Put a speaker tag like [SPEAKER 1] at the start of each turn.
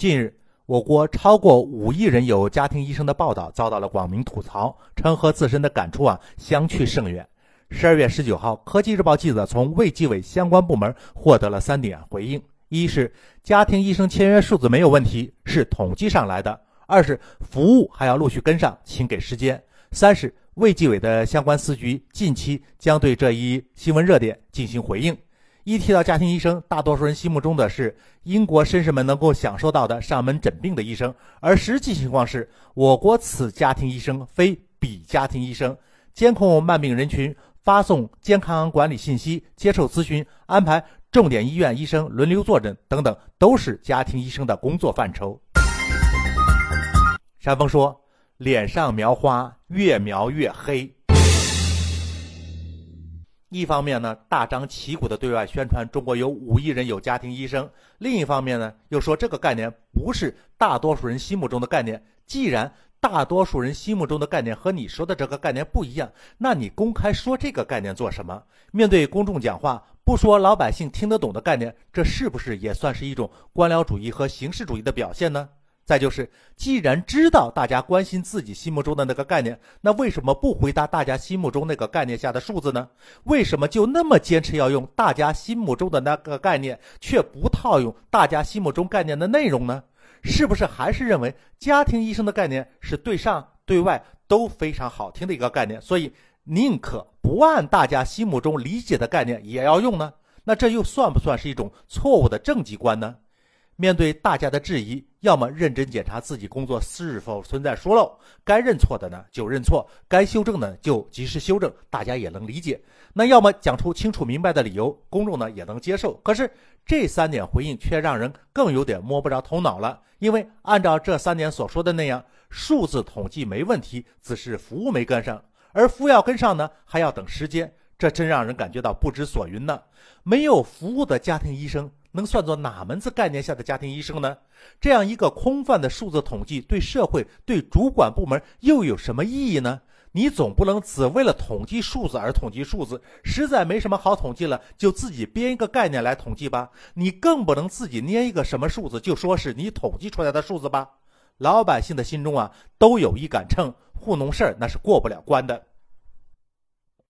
[SPEAKER 1] 近日，我国超过五亿人有家庭医生的报道遭到了网民吐槽，称和自身的感触啊相去甚远。十二月十九号，科技日报记者从卫计委相关部门获得了三点回应：一是家庭医生签约数字没有问题，是统计上来的；二是服务还要陆续跟上，请给时间；三是卫计委的相关司局近期将对这一新闻热点进行回应。一提到家庭医生，大多数人心目中的是英国绅士们能够享受到的上门诊病的医生，而实际情况是我国此家庭医生非彼家庭医生，监控慢病人群，发送健康管理信息，接受咨询，安排重点医院医生轮流坐诊等等，都是家庭医生的工作范畴。山峰说：“脸上描花，越描越黑。”一方面呢，大张旗鼓的对外宣传中国有五亿人有家庭医生；另一方面呢，又说这个概念不是大多数人心目中的概念。既然大多数人心目中的概念和你说的这个概念不一样，那你公开说这个概念做什么？面对公众讲话，不说老百姓听得懂的概念，这是不是也算是一种官僚主义和形式主义的表现呢？再就是，既然知道大家关心自己心目中的那个概念，那为什么不回答大家心目中那个概念下的数字呢？为什么就那么坚持要用大家心目中的那个概念，却不套用大家心目中概念的内容呢？是不是还是认为家庭医生的概念是对上对外都非常好听的一个概念，所以宁可不按大家心目中理解的概念也要用呢？那这又算不算是一种错误的政绩观呢？面对大家的质疑，要么认真检查自己工作是否存在疏漏，该认错的呢就认错，该修正的就及时修正，大家也能理解。那要么讲出清楚明白的理由，公众呢也能接受。可是这三点回应却让人更有点摸不着头脑了，因为按照这三点所说的那样，数字统计没问题，只是服务没跟上，而服务要跟上呢，还要等时间，这真让人感觉到不知所云呢。没有服务的家庭医生。能算作哪门子概念下的家庭医生呢？这样一个空泛的数字统计，对社会、对主管部门又有什么意义呢？你总不能只为了统计数字而统计数字，实在没什么好统计了，就自己编一个概念来统计吧。你更不能自己捏一个什么数字，就说是你统计出来的数字吧。老百姓的心中啊，都有一杆秤，糊弄事儿那是过不了关的。